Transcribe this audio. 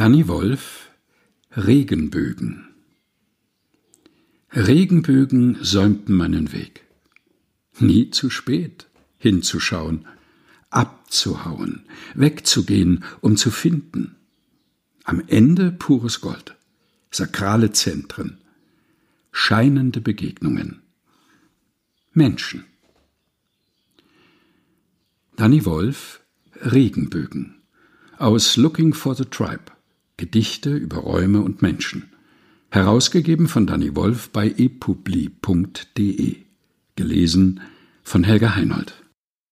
Danny Wolf Regenbögen Regenbögen säumten meinen Weg. Nie zu spät, hinzuschauen, abzuhauen, wegzugehen, um zu finden. Am Ende pures Gold, sakrale Zentren, scheinende Begegnungen. Menschen. Danny Wolf Regenbögen aus Looking for the Tribe Gedichte über Räume und Menschen. Herausgegeben von Danny Wolf bei epubli.de. Gelesen von Helga Heinold.